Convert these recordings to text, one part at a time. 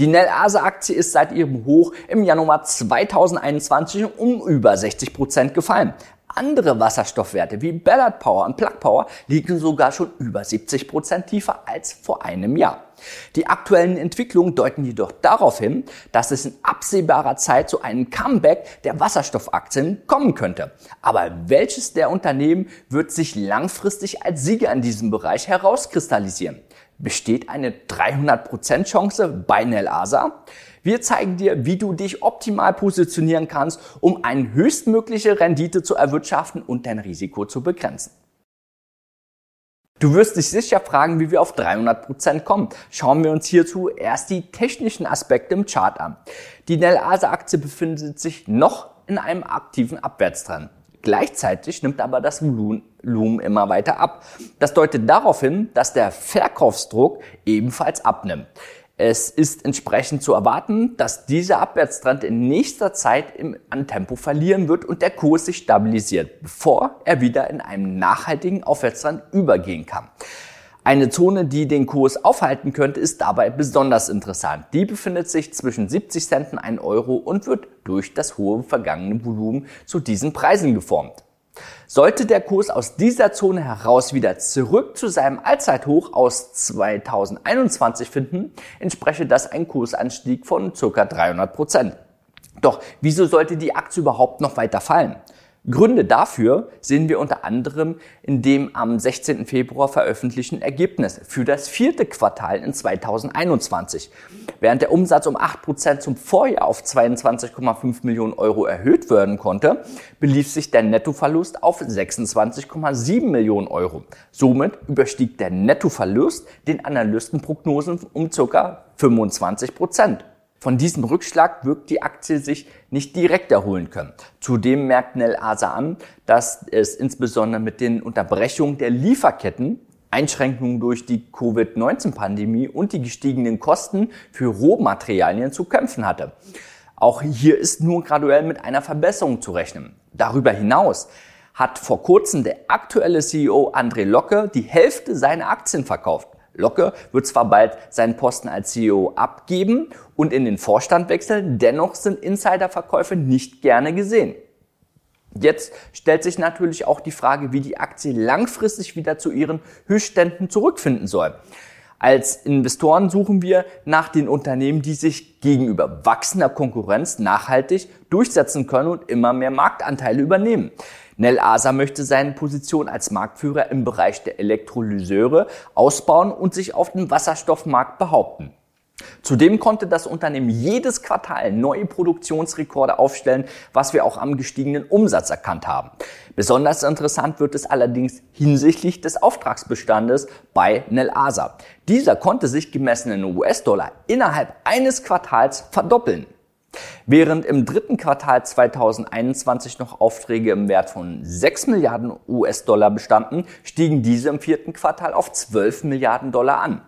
Die Nel Asa Aktie ist seit ihrem Hoch im Januar 2021 um über 60 Prozent gefallen. Andere Wasserstoffwerte wie Ballard Power und Plug Power liegen sogar schon über 70 Prozent tiefer als vor einem Jahr. Die aktuellen Entwicklungen deuten jedoch darauf hin, dass es in absehbarer Zeit zu einem Comeback der Wasserstoffaktien kommen könnte. Aber welches der Unternehmen wird sich langfristig als Sieger in diesem Bereich herauskristallisieren? Besteht eine 300% Chance bei Nelasa? Wir zeigen dir, wie du dich optimal positionieren kannst, um eine höchstmögliche Rendite zu erwirtschaften und dein Risiko zu begrenzen. Du wirst dich sicher fragen, wie wir auf 300% kommen. Schauen wir uns hierzu erst die technischen Aspekte im Chart an. Die Nelasa-Aktie befindet sich noch in einem aktiven Abwärtstrend. Gleichzeitig nimmt aber das Volumen immer weiter ab. Das deutet darauf hin, dass der Verkaufsdruck ebenfalls abnimmt. Es ist entsprechend zu erwarten, dass dieser Abwärtstrend in nächster Zeit an Tempo verlieren wird und der Kurs sich stabilisiert, bevor er wieder in einen nachhaltigen Aufwärtstrend übergehen kann. Eine Zone, die den Kurs aufhalten könnte, ist dabei besonders interessant. Die befindet sich zwischen 70 Cent und 1 Euro und wird durch das hohe vergangene Volumen zu diesen Preisen geformt. Sollte der Kurs aus dieser Zone heraus wieder zurück zu seinem Allzeithoch aus 2021 finden, entspreche das ein Kursanstieg von ca. 300 Prozent. Doch wieso sollte die Aktie überhaupt noch weiter fallen? Gründe dafür sehen wir unter anderem in dem am 16. Februar veröffentlichten Ergebnis für das vierte Quartal in 2021. Während der Umsatz um 8% zum Vorjahr auf 22,5 Millionen Euro erhöht werden konnte, belief sich der Nettoverlust auf 26,7 Millionen Euro. Somit überstieg der Nettoverlust den Analystenprognosen um ca. 25 Prozent. Von diesem Rückschlag wirkt die Aktie sich nicht direkt erholen können. Zudem merkt Nel Asa an, dass es insbesondere mit den Unterbrechungen der Lieferketten Einschränkungen durch die Covid-19-Pandemie und die gestiegenen Kosten für Rohmaterialien zu kämpfen hatte. Auch hier ist nur graduell mit einer Verbesserung zu rechnen. Darüber hinaus hat vor kurzem der aktuelle CEO André Locke die Hälfte seiner Aktien verkauft. Locke wird zwar bald seinen Posten als CEO abgeben und in den Vorstand wechseln, dennoch sind Insiderverkäufe nicht gerne gesehen. Jetzt stellt sich natürlich auch die Frage, wie die Aktie langfristig wieder zu ihren Höchstständen zurückfinden soll. Als Investoren suchen wir nach den Unternehmen, die sich gegenüber wachsender Konkurrenz nachhaltig durchsetzen können und immer mehr Marktanteile übernehmen. Nel Asa möchte seine Position als Marktführer im Bereich der Elektrolyseure ausbauen und sich auf dem Wasserstoffmarkt behaupten. Zudem konnte das Unternehmen jedes Quartal neue Produktionsrekorde aufstellen, was wir auch am gestiegenen Umsatz erkannt haben. Besonders interessant wird es allerdings hinsichtlich des Auftragsbestandes bei Nel Asa. Dieser konnte sich gemessen in US-Dollar innerhalb eines Quartals verdoppeln. Während im dritten Quartal 2021 noch Aufträge im Wert von 6 Milliarden US-Dollar bestanden, stiegen diese im vierten Quartal auf 12 Milliarden Dollar an.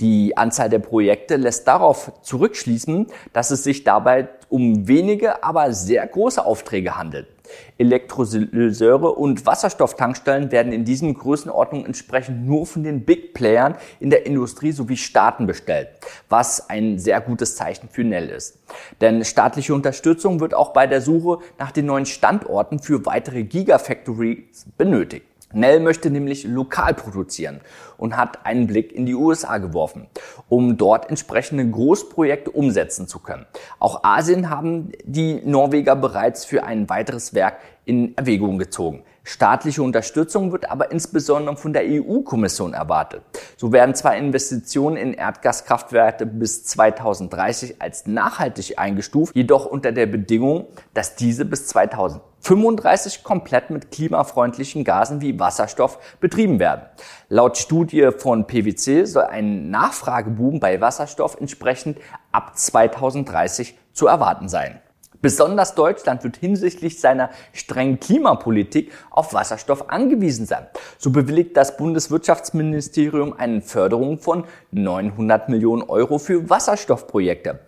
Die Anzahl der Projekte lässt darauf zurückschließen, dass es sich dabei um wenige, aber sehr große Aufträge handelt. Elektrolyseure und Wasserstofftankstellen werden in diesen Größenordnungen entsprechend nur von den Big Playern in der Industrie sowie Staaten bestellt, was ein sehr gutes Zeichen für Nell ist. Denn staatliche Unterstützung wird auch bei der Suche nach den neuen Standorten für weitere Gigafactories benötigt. Nell möchte nämlich lokal produzieren und hat einen Blick in die USA geworfen, um dort entsprechende Großprojekte umsetzen zu können. Auch Asien haben die Norweger bereits für ein weiteres Werk in Erwägung gezogen. Staatliche Unterstützung wird aber insbesondere von der EU-Kommission erwartet. So werden zwar Investitionen in Erdgaskraftwerke bis 2030 als nachhaltig eingestuft, jedoch unter der Bedingung, dass diese bis 2035 komplett mit klimafreundlichen Gasen wie Wasserstoff betrieben werden. Laut Studie von PwC soll ein Nachfrageboom bei Wasserstoff entsprechend ab 2030 zu erwarten sein. Besonders Deutschland wird hinsichtlich seiner strengen Klimapolitik auf Wasserstoff angewiesen sein. So bewilligt das Bundeswirtschaftsministerium eine Förderung von 900 Millionen Euro für Wasserstoffprojekte.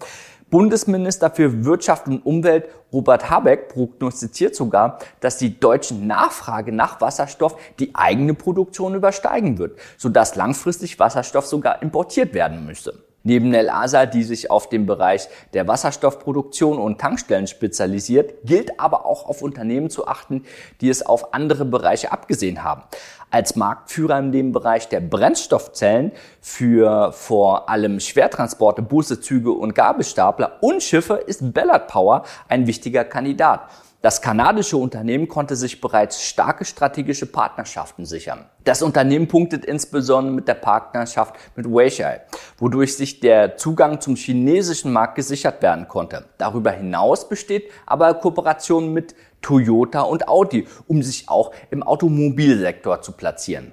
Bundesminister für Wirtschaft und Umwelt Robert Habeck prognostiziert sogar, dass die deutsche Nachfrage nach Wasserstoff die eigene Produktion übersteigen wird, sodass langfristig Wasserstoff sogar importiert werden müsste. Neben Nelasa, die sich auf den Bereich der Wasserstoffproduktion und Tankstellen spezialisiert, gilt aber auch auf Unternehmen zu achten, die es auf andere Bereiche abgesehen haben. Als Marktführer in dem Bereich der Brennstoffzellen für vor allem Schwertransporte, Busse, Züge und Gabelstapler und Schiffe ist Ballard Power ein wichtiger Kandidat. Das kanadische Unternehmen konnte sich bereits starke strategische Partnerschaften sichern. Das Unternehmen punktet insbesondere mit der Partnerschaft mit Weichai, wodurch sich der Zugang zum chinesischen Markt gesichert werden konnte. Darüber hinaus besteht aber Kooperation mit Toyota und Audi, um sich auch im Automobilsektor zu platzieren.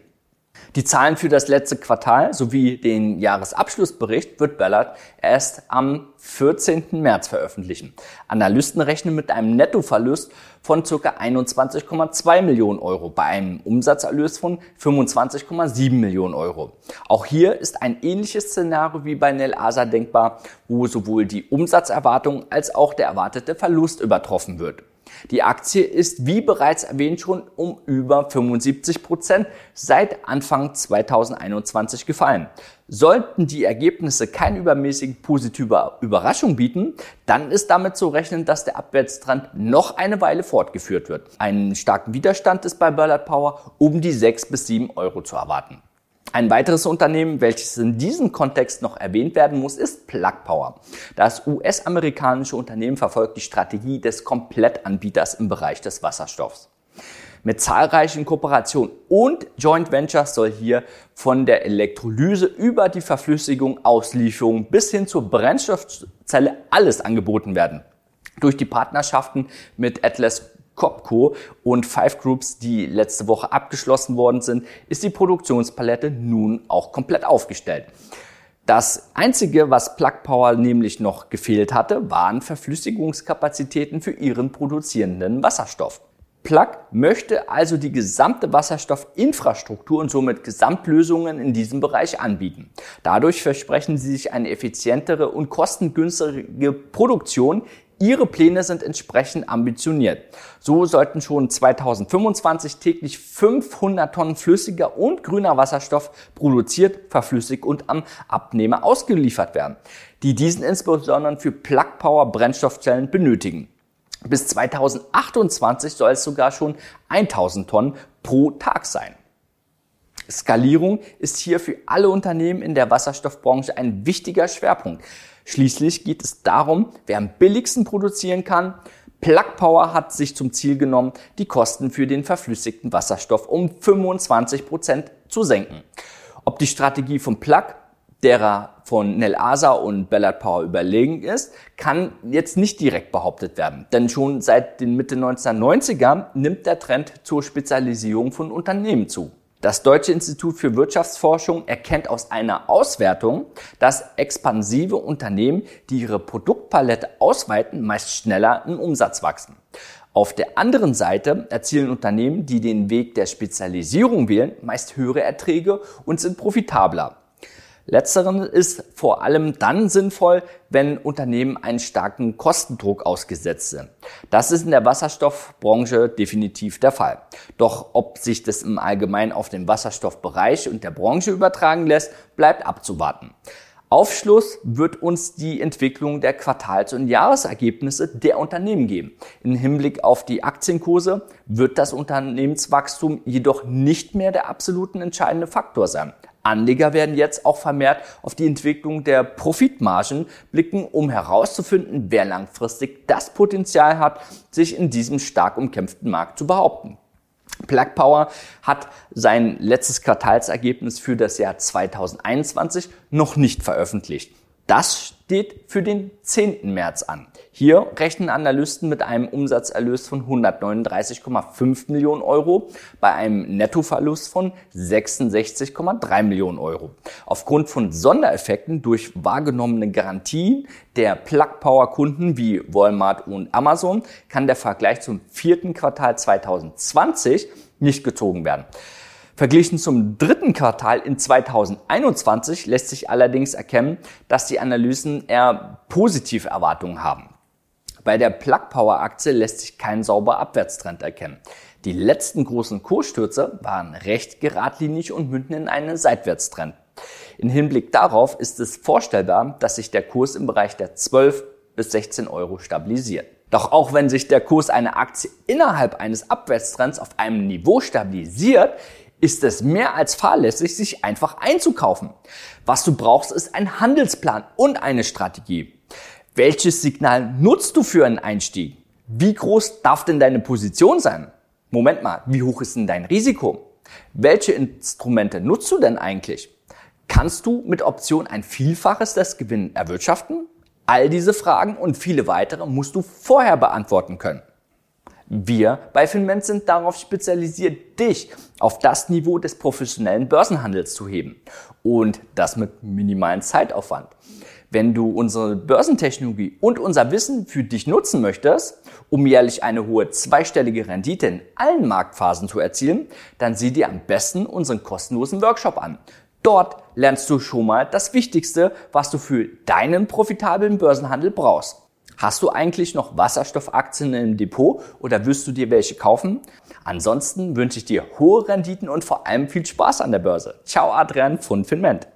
Die Zahlen für das letzte Quartal sowie den Jahresabschlussbericht wird Ballard erst am 14. März veröffentlichen. Analysten rechnen mit einem Nettoverlust von ca. 21,2 Millionen Euro bei einem Umsatzerlös von 25,7 Millionen Euro. Auch hier ist ein ähnliches Szenario wie bei Nel Asa denkbar, wo sowohl die Umsatzerwartung als auch der erwartete Verlust übertroffen wird. Die Aktie ist, wie bereits erwähnt, schon um über 75 Prozent seit Anfang 2021 gefallen. Sollten die Ergebnisse keine übermäßig positive Überraschung bieten, dann ist damit zu rechnen, dass der Abwärtstrend noch eine Weile fortgeführt wird. Einen starken Widerstand ist bei Ballard Power um die 6 bis 7 Euro zu erwarten. Ein weiteres Unternehmen, welches in diesem Kontext noch erwähnt werden muss, ist Plug Power. Das US-amerikanische Unternehmen verfolgt die Strategie des Komplettanbieters im Bereich des Wasserstoffs. Mit zahlreichen Kooperationen und Joint Ventures soll hier von der Elektrolyse über die Verflüssigung, Auslieferung bis hin zur Brennstoffzelle alles angeboten werden. Durch die Partnerschaften mit Atlas Copco und Five Groups, die letzte Woche abgeschlossen worden sind, ist die Produktionspalette nun auch komplett aufgestellt. Das einzige, was Plug Power nämlich noch gefehlt hatte, waren Verflüssigungskapazitäten für ihren produzierenden Wasserstoff. Plug möchte also die gesamte Wasserstoffinfrastruktur und somit Gesamtlösungen in diesem Bereich anbieten. Dadurch versprechen sie sich eine effizientere und kostengünstige Produktion Ihre Pläne sind entsprechend ambitioniert. So sollten schon 2025 täglich 500 Tonnen flüssiger und grüner Wasserstoff produziert, verflüssigt und am Abnehmer ausgeliefert werden, die diesen insbesondere für Plug Power Brennstoffzellen benötigen. Bis 2028 soll es sogar schon 1000 Tonnen pro Tag sein. Skalierung ist hier für alle Unternehmen in der Wasserstoffbranche ein wichtiger Schwerpunkt. Schließlich geht es darum, wer am billigsten produzieren kann. Plug Power hat sich zum Ziel genommen, die Kosten für den verflüssigten Wasserstoff um 25 Prozent zu senken. Ob die Strategie von Plug derer von Nel Asa und Ballard Power überlegen ist, kann jetzt nicht direkt behauptet werden. Denn schon seit den Mitte 1990er nimmt der Trend zur Spezialisierung von Unternehmen zu. Das Deutsche Institut für Wirtschaftsforschung erkennt aus einer Auswertung, dass expansive Unternehmen, die ihre Produktpalette ausweiten, meist schneller in Umsatz wachsen. Auf der anderen Seite erzielen Unternehmen, die den Weg der Spezialisierung wählen, meist höhere Erträge und sind profitabler. Letzteren ist vor allem dann sinnvoll, wenn Unternehmen einen starken Kostendruck ausgesetzt sind. Das ist in der Wasserstoffbranche definitiv der Fall. Doch ob sich das im Allgemeinen auf den Wasserstoffbereich und der Branche übertragen lässt, bleibt abzuwarten. Aufschluss wird uns die Entwicklung der Quartals- und Jahresergebnisse der Unternehmen geben. Im Hinblick auf die Aktienkurse wird das Unternehmenswachstum jedoch nicht mehr der absoluten entscheidende Faktor sein. Anleger werden jetzt auch vermehrt auf die Entwicklung der Profitmargen blicken, um herauszufinden, wer langfristig das Potenzial hat, sich in diesem stark umkämpften Markt zu behaupten. Plug Power hat sein letztes Quartalsergebnis für das Jahr 2021 noch nicht veröffentlicht. Das steht für den 10. März an. Hier rechnen Analysten mit einem Umsatzerlös von 139,5 Millionen Euro bei einem Nettoverlust von 66,3 Millionen Euro. Aufgrund von Sondereffekten durch wahrgenommene Garantien der Plug Power Kunden wie Walmart und Amazon kann der Vergleich zum vierten Quartal 2020 nicht gezogen werden. Verglichen zum dritten Quartal in 2021 lässt sich allerdings erkennen, dass die Analysen eher positive Erwartungen haben. Bei der Plug Power Aktie lässt sich kein sauber Abwärtstrend erkennen. Die letzten großen Kursstürze waren recht geradlinig und münden in einen Seitwärtstrend. In Hinblick darauf ist es vorstellbar, dass sich der Kurs im Bereich der 12 bis 16 Euro stabilisiert. Doch auch wenn sich der Kurs einer Aktie innerhalb eines Abwärtstrends auf einem Niveau stabilisiert, ist es mehr als fahrlässig, sich einfach einzukaufen. Was du brauchst, ist ein Handelsplan und eine Strategie. Welches Signal nutzt du für einen Einstieg? Wie groß darf denn deine Position sein? Moment mal, wie hoch ist denn dein Risiko? Welche Instrumente nutzt du denn eigentlich? Kannst du mit Option ein Vielfaches des Gewinns erwirtschaften? All diese Fragen und viele weitere musst du vorher beantworten können. Wir bei Finment sind darauf spezialisiert, dich auf das Niveau des professionellen Börsenhandels zu heben. Und das mit minimalen Zeitaufwand. Wenn du unsere Börsentechnologie und unser Wissen für dich nutzen möchtest, um jährlich eine hohe zweistellige Rendite in allen Marktphasen zu erzielen, dann sieh dir am besten unseren kostenlosen Workshop an. Dort lernst du schon mal das Wichtigste, was du für deinen profitablen Börsenhandel brauchst. Hast du eigentlich noch Wasserstoffaktien im Depot oder wirst du dir welche kaufen? Ansonsten wünsche ich dir hohe Renditen und vor allem viel Spaß an der Börse. Ciao Adrian von Finment.